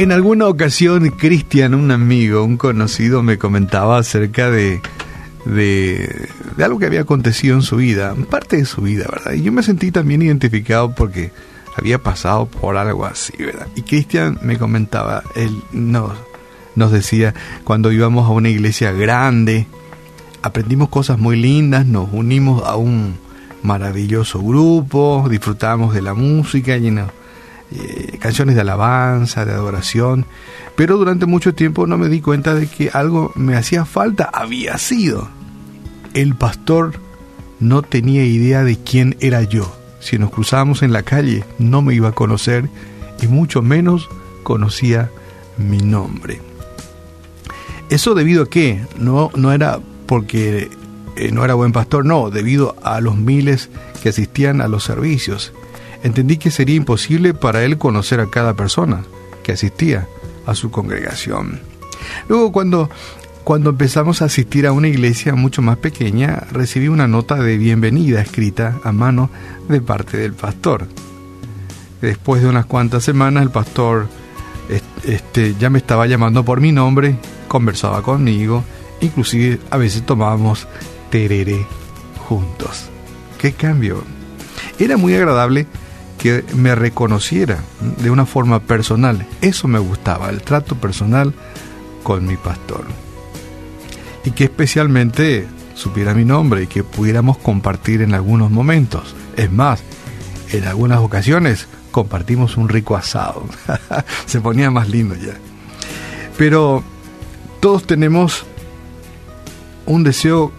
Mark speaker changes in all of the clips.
Speaker 1: En alguna ocasión, Cristian, un amigo, un conocido, me comentaba acerca de, de, de, algo que había acontecido en su vida, parte de su vida, ¿verdad? Y yo me sentí también identificado porque había pasado por algo así, ¿verdad? Y Cristian me comentaba, él nos, nos decía, cuando íbamos a una iglesia grande, aprendimos cosas muy lindas, nos unimos a un maravilloso grupo, disfrutamos de la música, lleno eh, canciones de alabanza, de adoración, pero durante mucho tiempo no me di cuenta de que algo me hacía falta, había sido. El pastor no tenía idea de quién era yo. Si nos cruzábamos en la calle, no me iba a conocer y mucho menos conocía mi nombre. ¿Eso debido a qué? No, no era porque eh, no era buen pastor, no, debido a los miles que asistían a los servicios entendí que sería imposible para él conocer a cada persona que asistía a su congregación. Luego cuando, cuando empezamos a asistir a una iglesia mucho más pequeña, recibí una nota de bienvenida escrita a mano de parte del pastor. Después de unas cuantas semanas el pastor este, ya me estaba llamando por mi nombre, conversaba conmigo, inclusive a veces tomábamos tereré juntos. ¿Qué cambio? Era muy agradable que me reconociera de una forma personal. Eso me gustaba, el trato personal con mi pastor. Y que especialmente supiera mi nombre y que pudiéramos compartir en algunos momentos. Es más, en algunas ocasiones compartimos un rico asado. Se ponía más lindo ya. Pero todos tenemos un deseo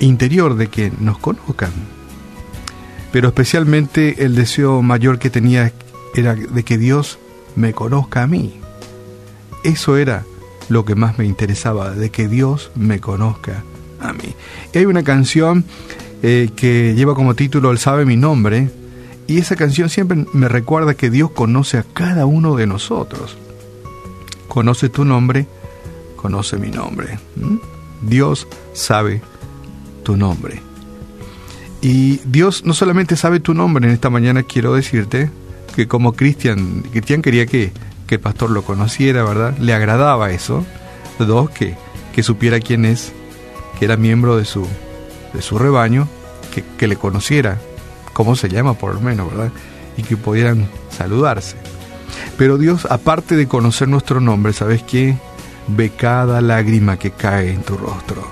Speaker 1: interior de que nos conozcan, pero especialmente el deseo mayor que tenía era de que Dios me conozca a mí. Eso era lo que más me interesaba, de que Dios me conozca a mí. Y hay una canción eh, que lleva como título Él sabe mi nombre, y esa canción siempre me recuerda que Dios conoce a cada uno de nosotros. Conoce tu nombre, conoce mi nombre. Dios sabe tu nombre. Y Dios no solamente sabe tu nombre, en esta mañana quiero decirte que como Cristian, Cristian quería que, que, el pastor lo conociera, ¿verdad? Le agradaba eso. Dos, que, que supiera quién es, que era miembro de su, de su rebaño, que, que le conociera, cómo se llama por lo menos, ¿verdad? Y que pudieran saludarse. Pero Dios, aparte de conocer nuestro nombre, ¿sabes qué? Ve cada lágrima que cae en tu rostro.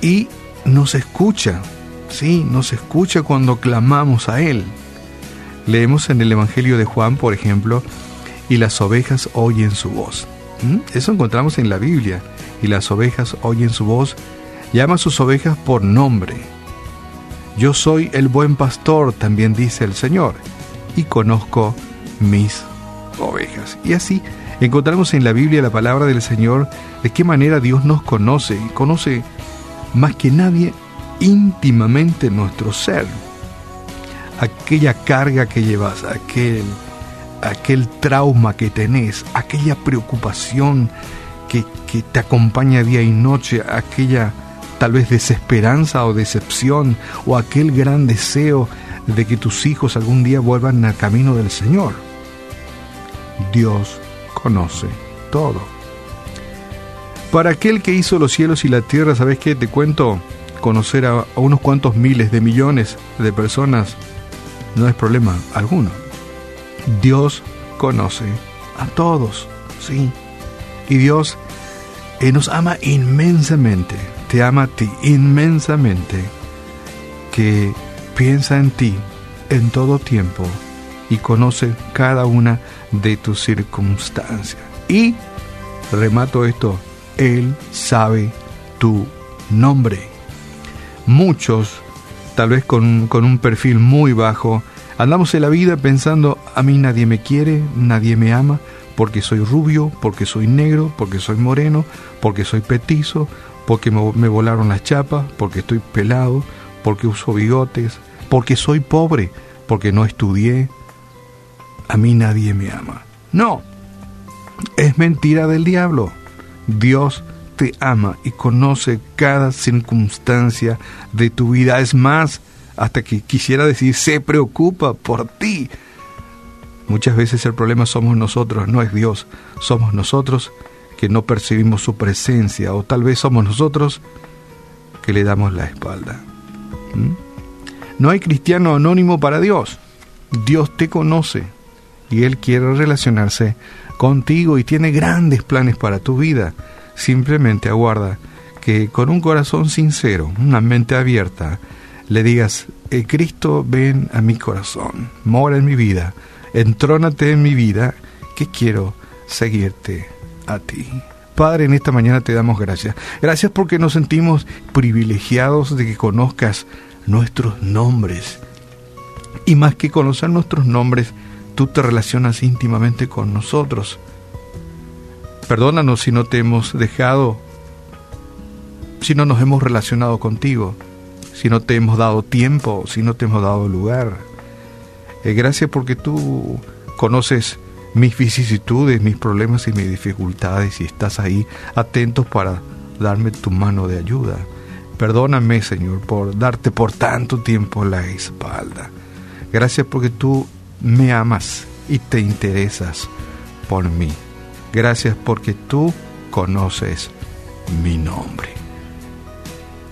Speaker 1: Y nos escucha Sí, nos escucha cuando clamamos a Él. Leemos en el Evangelio de Juan, por ejemplo, y las ovejas oyen su voz. ¿Mm? Eso encontramos en la Biblia. Y las ovejas oyen su voz, llama a sus ovejas por nombre. Yo soy el buen pastor, también dice el Señor, y conozco mis ovejas. Y así encontramos en la Biblia la palabra del Señor de qué manera Dios nos conoce, conoce más que nadie íntimamente nuestro ser. Aquella carga que llevas, aquel, aquel trauma que tenés, aquella preocupación que, que te acompaña día y noche, aquella tal vez desesperanza o decepción, o aquel gran deseo de que tus hijos algún día vuelvan al camino del Señor. Dios conoce todo. Para aquel que hizo los cielos y la tierra, ¿sabes qué? Te cuento conocer a, unos cuantos miles de millones de personas no es problema alguno. Dios conoce a todos, sí. Y Dios eh, nos ama inmensamente, te ama a ti inmensamente, que piensa en ti en todo tiempo y conoce cada una de tus circunstancias. Y, remato esto, Él sabe tu nombre muchos, tal vez con, con un perfil muy bajo, andamos en la vida pensando, a mí nadie me quiere, nadie me ama, porque soy rubio, porque soy negro, porque soy moreno, porque soy petizo, porque me, me, volaron las chapas, porque estoy pelado, porque uso bigotes, porque soy pobre, porque no estudié. A mí nadie me ama. No, es mentira del diablo. Dios te ama y conoce cada circunstancia de tu vida. Es más, hasta que quisiera decir, se preocupa por ti. Muchas veces el problema somos nosotros, no es Dios. Somos nosotros que no percibimos su presencia o tal vez somos nosotros que le damos la espalda. ¿Mm? No hay cristiano anónimo para Dios. Dios te conoce y Él quiere relacionarse contigo y tiene grandes planes para tu vida. Simplemente aguarda que con un corazón sincero, una mente abierta, le digas, eh, Cristo, ven a mi corazón, mora en mi vida, entrónate en mi vida, que quiero seguirte a ti. Padre, en esta mañana te damos gracias. Gracias porque nos sentimos privilegiados de que conozcas nuestros nombres. Y más que conocer nuestros nombres, tú te relacionas íntimamente con nosotros. Perdónanos si no te hemos dejado, si no nos hemos relacionado contigo, si no te hemos dado tiempo, si no te hemos dado lugar. Eh, gracias porque tú conoces mis vicisitudes, mis problemas y mis dificultades y estás ahí atentos para darme tu mano de ayuda. Perdóname, Señor, por darte por tanto tiempo la espalda. Gracias porque tú me amas y te interesas por mí. Gracias porque tú conoces mi nombre.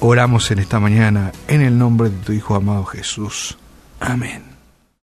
Speaker 1: Oramos en esta mañana en el nombre de tu Hijo amado Jesús. Amén.